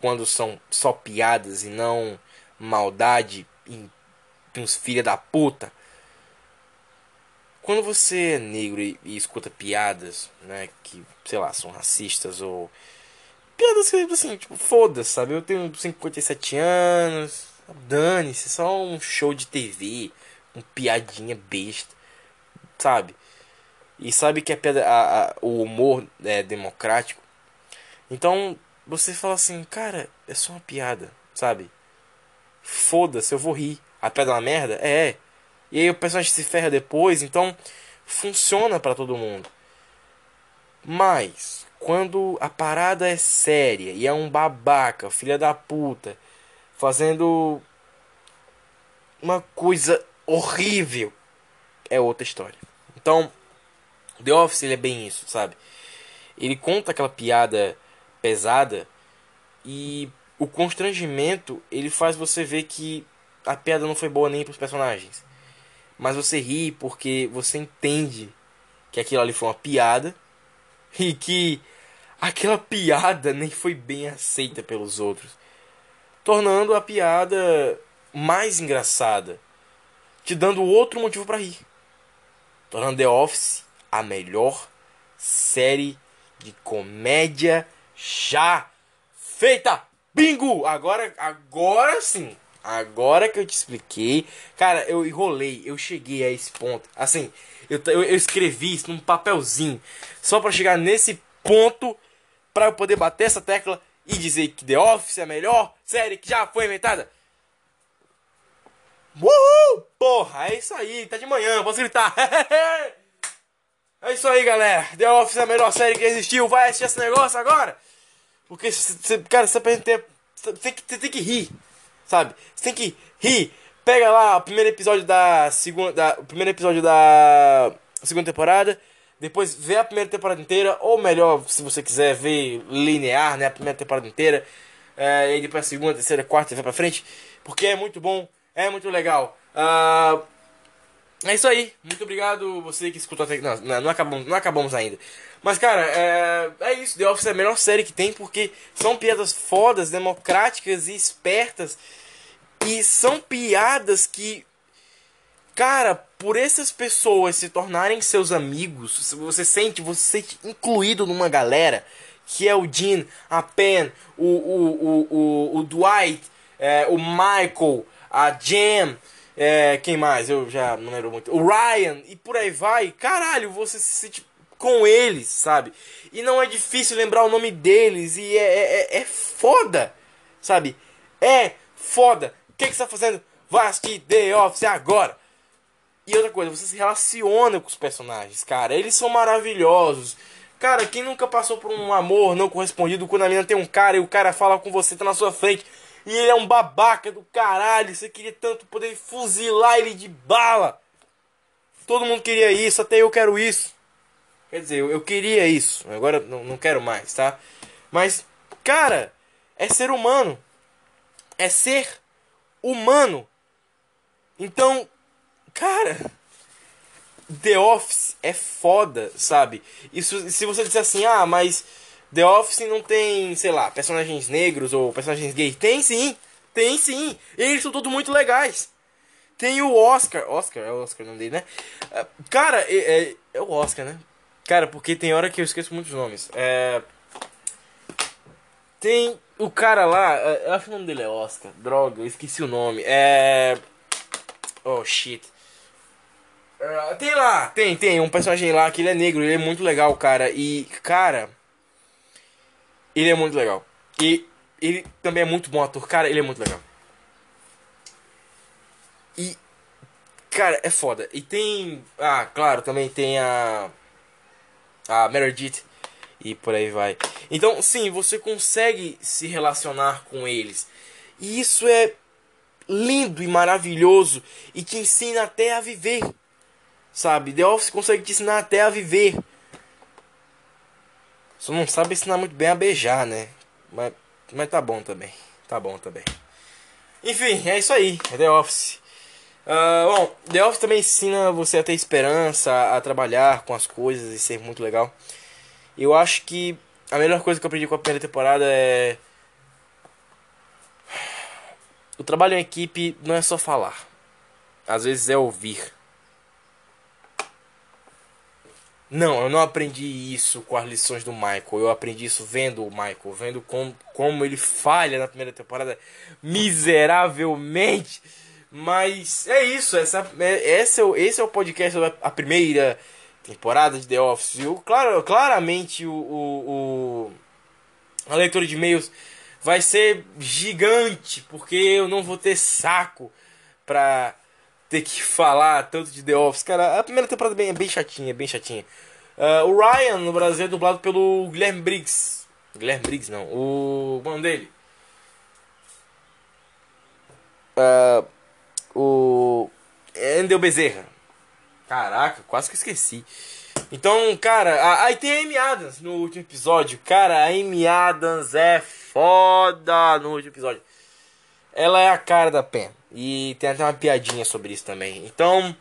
Speaker 1: quando são só piadas e não maldade e uns filha da puta. Quando você é negro e, e, escuta piadas, né, que, sei lá, são racistas ou piadas que assim, tipo, foda-se, sabe? Eu tenho 57 anos, dane-se, só um show de TV, um piadinha besta, sabe? e sabe que a, a, a, o humor é democrático, então você fala assim, cara, é só uma piada, sabe? Foda-se, eu vou rir. A piada é uma merda? É. E aí o personagem se ferra depois, então funciona para todo mundo. Mas quando a parada é séria e é um babaca, filha da puta, fazendo uma coisa horrível, é outra história. Então, The Office ele é bem isso, sabe? Ele conta aquela piada pesada e o constrangimento ele faz você ver que a piada não foi boa nem para os personagens. Mas você ri porque você entende que aquilo ali foi uma piada e que aquela piada nem foi bem aceita pelos outros, tornando a piada mais engraçada, te dando outro motivo para rir. Tornando The Office a melhor série de comédia já feita. Bingo! Agora, agora sim. Agora que eu te expliquei, cara, eu enrolei, eu cheguei a esse ponto. Assim, eu, eu, eu escrevi isso num papelzinho, só para chegar nesse ponto, para eu poder bater essa tecla e dizer que The Office é a melhor série que já foi inventada. Uhul! Porra, é isso aí, tá de manhã, posso gritar. É isso aí, galera. The Office é a melhor série que existiu. Vai assistir esse negócio agora. Porque, cara, você tem, que, você tem que rir. Sabe? Você tem que rir. Pega lá o primeiro episódio da segunda. Da, o primeiro episódio da segunda temporada. Depois vê a primeira temporada inteira. Ou melhor, se você quiser ver linear, né? A primeira temporada inteira. É, e depois a segunda, terceira, quarta e vai pra frente. Porque é muito bom. É muito legal. Uh, é isso aí. Muito obrigado você que escutou até. Não, não, não, acabamos, não acabamos ainda. Mas, cara, é, é isso. The Office é a melhor série que tem porque são piadas fodas, democráticas e espertas. E são piadas que. Cara, por essas pessoas se tornarem seus amigos, você sente, você se sente incluído numa galera que é o Dean, a Pen, o, o, o, o, o Dwight, é, o Michael, a Jam, é, quem mais? Eu já não lembro muito. O Ryan e por aí vai. Caralho, você se sente com eles, sabe? E não é difícil lembrar o nome deles. E é, é, é, é foda, sabe? É foda. O que, que você tá fazendo? Vai assistir The Office agora! E outra coisa, você se relaciona com os personagens, cara. Eles são maravilhosos. Cara, quem nunca passou por um amor não correspondido quando a menina tem um cara e o cara fala com você, tá na sua frente, e ele é um babaca do caralho, você queria tanto poder fuzilar ele de bala. Todo mundo queria isso, até eu quero isso. Quer dizer, eu, eu queria isso, agora não, não quero mais, tá? Mas, cara, é ser humano. É ser humano. Então, cara, The Office é foda, sabe? Isso, se você disser assim, ah, mas The Office não tem, sei lá, personagens negros ou personagens gays. Tem sim, tem sim. Eles são todos muito legais. Tem o Oscar. Oscar, é o Oscar o nome dele, né? Ah, cara, é, é, é, o Oscar, né? Cara, porque tem hora que eu esqueço muitos nomes. É. Tem o cara lá, é, eu acho que o nome dele é Oscar. Droga, eu esqueci o nome. É. Oh shit. Uh, tem lá, tem, tem um personagem lá que ele é negro, ele é muito legal, cara. E, cara, ele é muito legal. E ele também é muito bom ator, cara, ele é muito legal. E, cara, é foda. E tem, ah, claro, também tem a a Meredith e por aí vai. Então, sim, você consegue se relacionar com eles. E isso é lindo e maravilhoso e te ensina até a viver. Sabe? The Office consegue te ensinar até a viver. Só não sabe ensinar muito bem a beijar, né? Mas, mas tá bom também. Tá bom também. Enfim, é isso aí. É The Office. Uh, bom, The Office também ensina você a ter esperança, a trabalhar com as coisas e ser muito legal. Eu acho que a melhor coisa que eu aprendi com a primeira temporada é. O trabalho em equipe não é só falar. Às vezes é ouvir. Não, eu não aprendi isso com as lições do Michael. Eu aprendi isso vendo o Michael, vendo como, como ele falha na primeira temporada miseravelmente. Mas é isso, essa, é, esse, é o, é podcast da primeira temporada de The Office. Eu, claro, claramente o, o, o a leitura de e-mails vai ser gigante, porque eu não vou ter saco pra ter que falar tanto de The Office. Cara, a primeira temporada é bem, é bem chatinha, bem chatinha. Uh, o Ryan no Brasil é dublado pelo Guilherme Briggs. Guilherme Briggs não, o nome dele. Uh, o Endel Bezerra. Caraca, quase que esqueci. Então, cara, aí tem a Amy Adams no último episódio. Cara, a Amy Adams é foda no último episódio. Ela é a cara da Pen. E tem até uma piadinha sobre isso também. Então.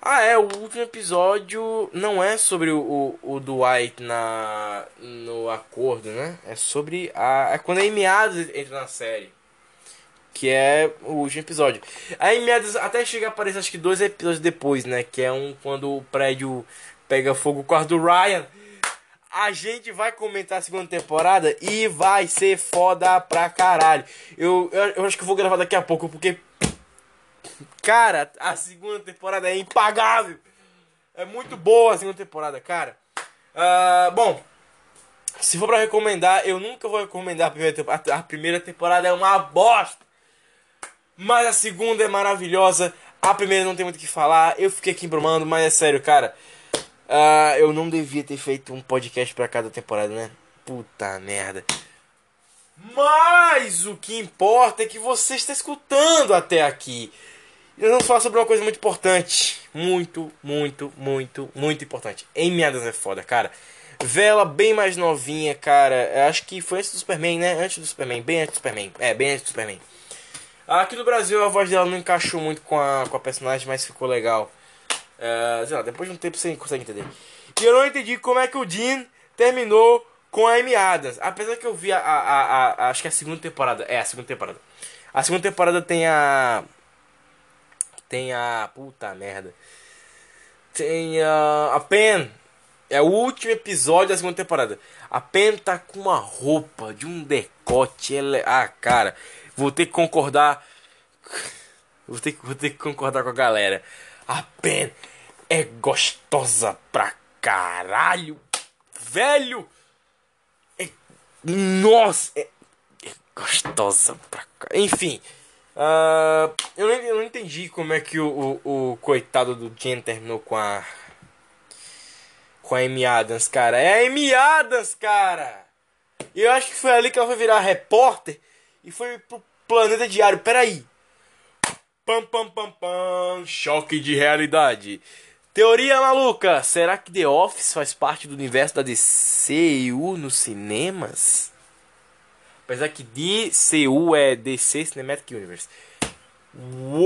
Speaker 1: Ah, é, o último episódio não é sobre o, o, Dwight na, no acordo, né? É sobre a. É quando a Amy Adams entra na série que é o último episódio. Aí meados até chega a aparecer acho que dois episódios depois, né, que é um quando o prédio pega fogo o quarto do Ryan. A gente vai comentar a segunda temporada e vai ser foda pra caralho. Eu, eu, eu acho que vou gravar daqui a pouco porque cara, a segunda temporada é impagável. É muito boa a segunda temporada, cara. Uh, bom, se for pra recomendar, eu nunca vou recomendar a primeira temporada. A primeira temporada é uma bosta. Mas a segunda é maravilhosa. A primeira não tem muito o que falar. Eu fiquei aqui embromando, mas é sério, cara. Uh, eu não devia ter feito um podcast para cada temporada, né? Puta merda. Mas o que importa é que você está escutando até aqui. E nós vamos falar sobre uma coisa muito importante. Muito, muito, muito, muito importante. Amy Adams é foda, cara. Vela bem mais novinha, cara. Acho que foi antes do Superman, né? Antes do Superman, bem antes do Superman. É, bem antes do Superman. Aqui no Brasil a voz dela não encaixou muito com a, com a personagem, mas ficou legal. É, sei lá, depois de um tempo você consegue entender. E eu não entendi como é que o Dean terminou com a Amy Adams. Apesar que eu vi a, a, a, a, Acho que é a segunda temporada. É, a segunda temporada. A segunda temporada tem a. Tem a. Puta merda. Tem a. A Pen. É o último episódio da segunda temporada. A Pen tá com uma roupa de um decote. Ela... É, ah, cara. Vou ter que concordar. Vou ter, vou ter que concordar com a galera. A Pen é gostosa pra caralho. Velho! É, nossa! É, é gostosa pra caralho. Enfim. Uh, eu, não, eu, não, entendi como é que o, o, o coitado do Jen terminou com a. Com a Amy Adams, cara. É a Amy Adams, cara! E eu acho que foi ali que ela foi virar repórter e foi pro Planeta Diário. Peraí. Pam, pam, pam, pam. Choque de realidade. Teoria maluca. Será que The Office faz parte do universo da DCU nos cinemas? Apesar que DCU é DC Cinematic Universe. Uou!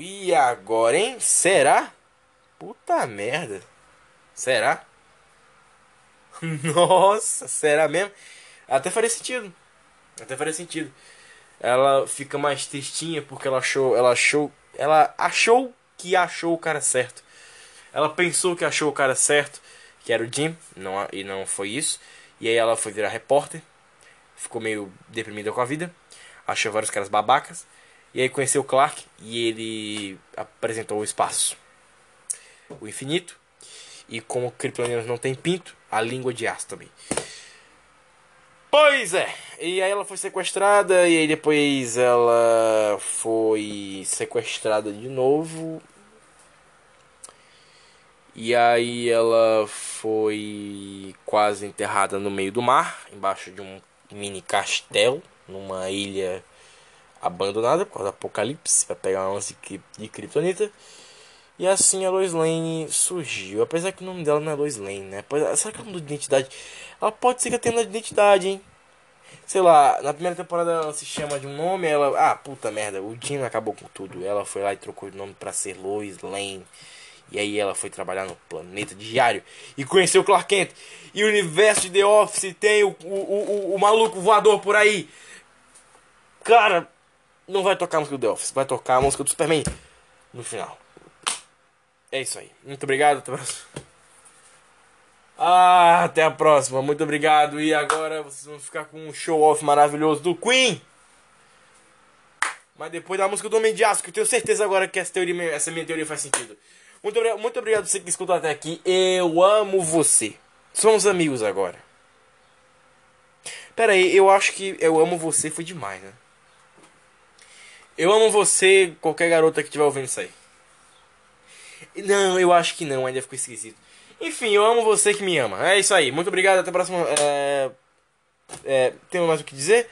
Speaker 1: E agora, hein? Será? Puta merda. Será? Nossa, será mesmo? Até faria sentido. Até faria sentido. Ela fica mais tristinha porque ela achou, ela achou, ela achou que achou o cara certo. Ela pensou que achou o cara certo, que era o Jim, não, e não foi isso. E aí ela foi virar repórter, ficou meio deprimida com a vida, achou vários caras babacas. E aí conheceu o Clark e ele apresentou o espaço, o infinito. E como Kryptonianos não tem pinto, a língua de aço também. Pois é, e aí ela foi sequestrada, e aí depois ela foi sequestrada de novo. E aí ela foi quase enterrada no meio do mar, embaixo de um mini castelo, numa ilha abandonada por causa do apocalipse, para pegar uma lance de kryptonita. E assim a Lois Lane surgiu. Apesar que o nome dela não é Lois Lane, né? Será que ela mudou de identidade? Ela pode ser que tenha de identidade, hein? Sei lá, na primeira temporada ela se chama de um nome, ela. Ah, puta merda, o Jim acabou com tudo. Ela foi lá e trocou o nome pra ser Lois Lane. E aí ela foi trabalhar no planeta diário e conheceu o Clark Kent. E o universo de The Office tem o, o, o, o maluco voador por aí. Cara, não vai tocar a música do The Office, vai tocar a música do Superman no final. É isso aí. Muito obrigado. Até a próxima. Ah, até a próxima. Muito obrigado. E agora vocês vão ficar com um show off maravilhoso do Queen. Mas depois da música do Homem de Aço, que eu tenho certeza agora que essa, teoria, essa minha teoria faz sentido. Muito, muito obrigado você que escutou até aqui. Eu amo você. Somos amigos agora. Pera aí, eu acho que eu amo você foi demais, né? Eu amo você, qualquer garota que estiver ouvindo isso aí. Não, eu acho que não, ainda ficou esquisito. Enfim, eu amo você que me ama. É isso aí. Muito obrigado, até a próxima. É... É... Tem mais o que dizer?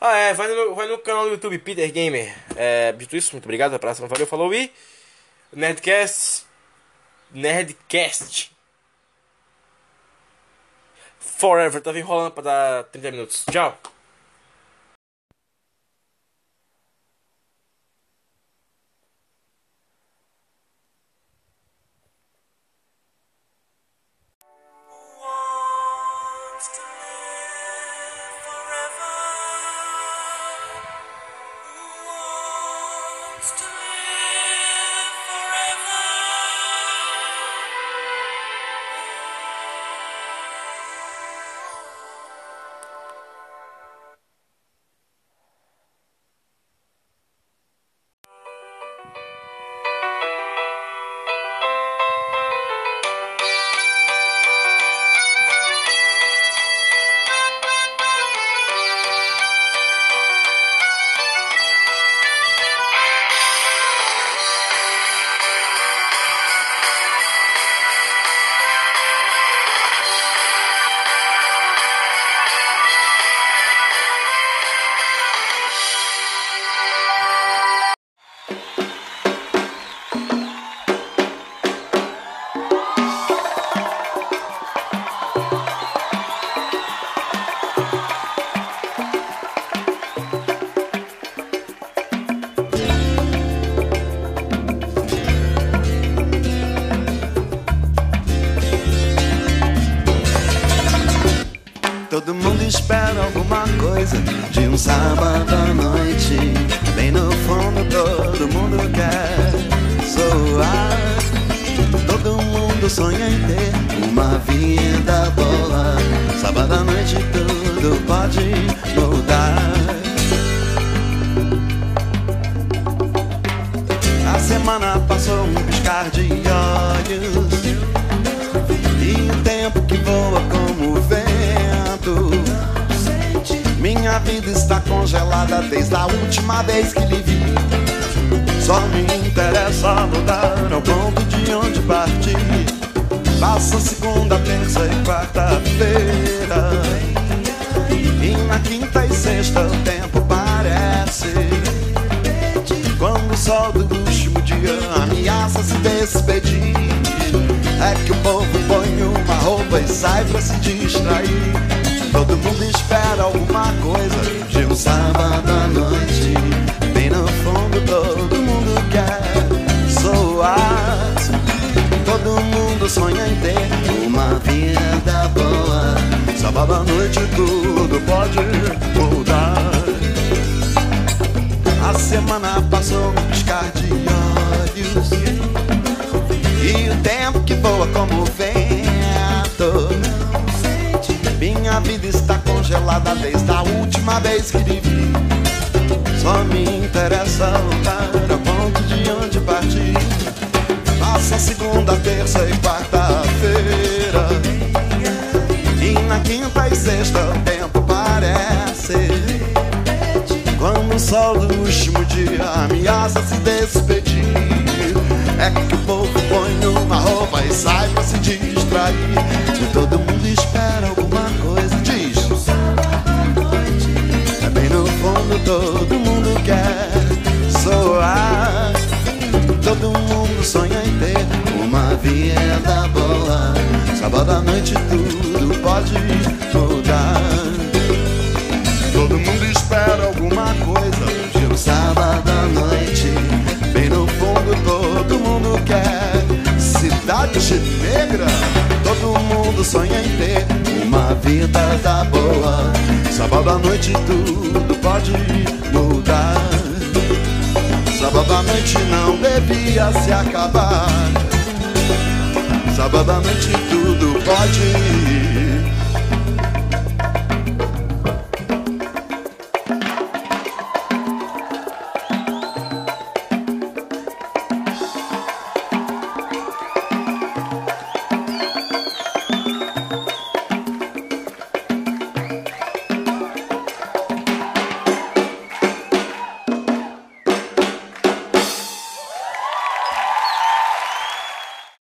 Speaker 1: Ah, é, vai no, vai no canal do YouTube Peter Gamer. É, dito isso, muito obrigado, até a próxima. Valeu, falou e. Nerdcast. Nerdcast. Forever. Tava enrolando pra dar 30 minutos. Tchau.
Speaker 3: Voa como vento. Minha vida está congelada desde a última vez que lhe vi. Só me interessa voltar ao ponto de onde parti. Passa segunda, terça e quarta-feira. E na quinta e sexta o tempo parece. Quando o sol do último dia ameaça se despedir. É que o povo põe uma roupa e sai pra se distrair. E todo mundo espera alguma coisa, diz. É bem no fundo, todo mundo quer soar. Todo mundo sonha em ter uma vida boa. Sábado à noite tudo pode mudar. Cidade negra. Todo mundo sonha em ter uma vida da boa. Sábado à noite tudo pode mudar. Sábado à noite não devia se acabar. Sábado à noite tudo pode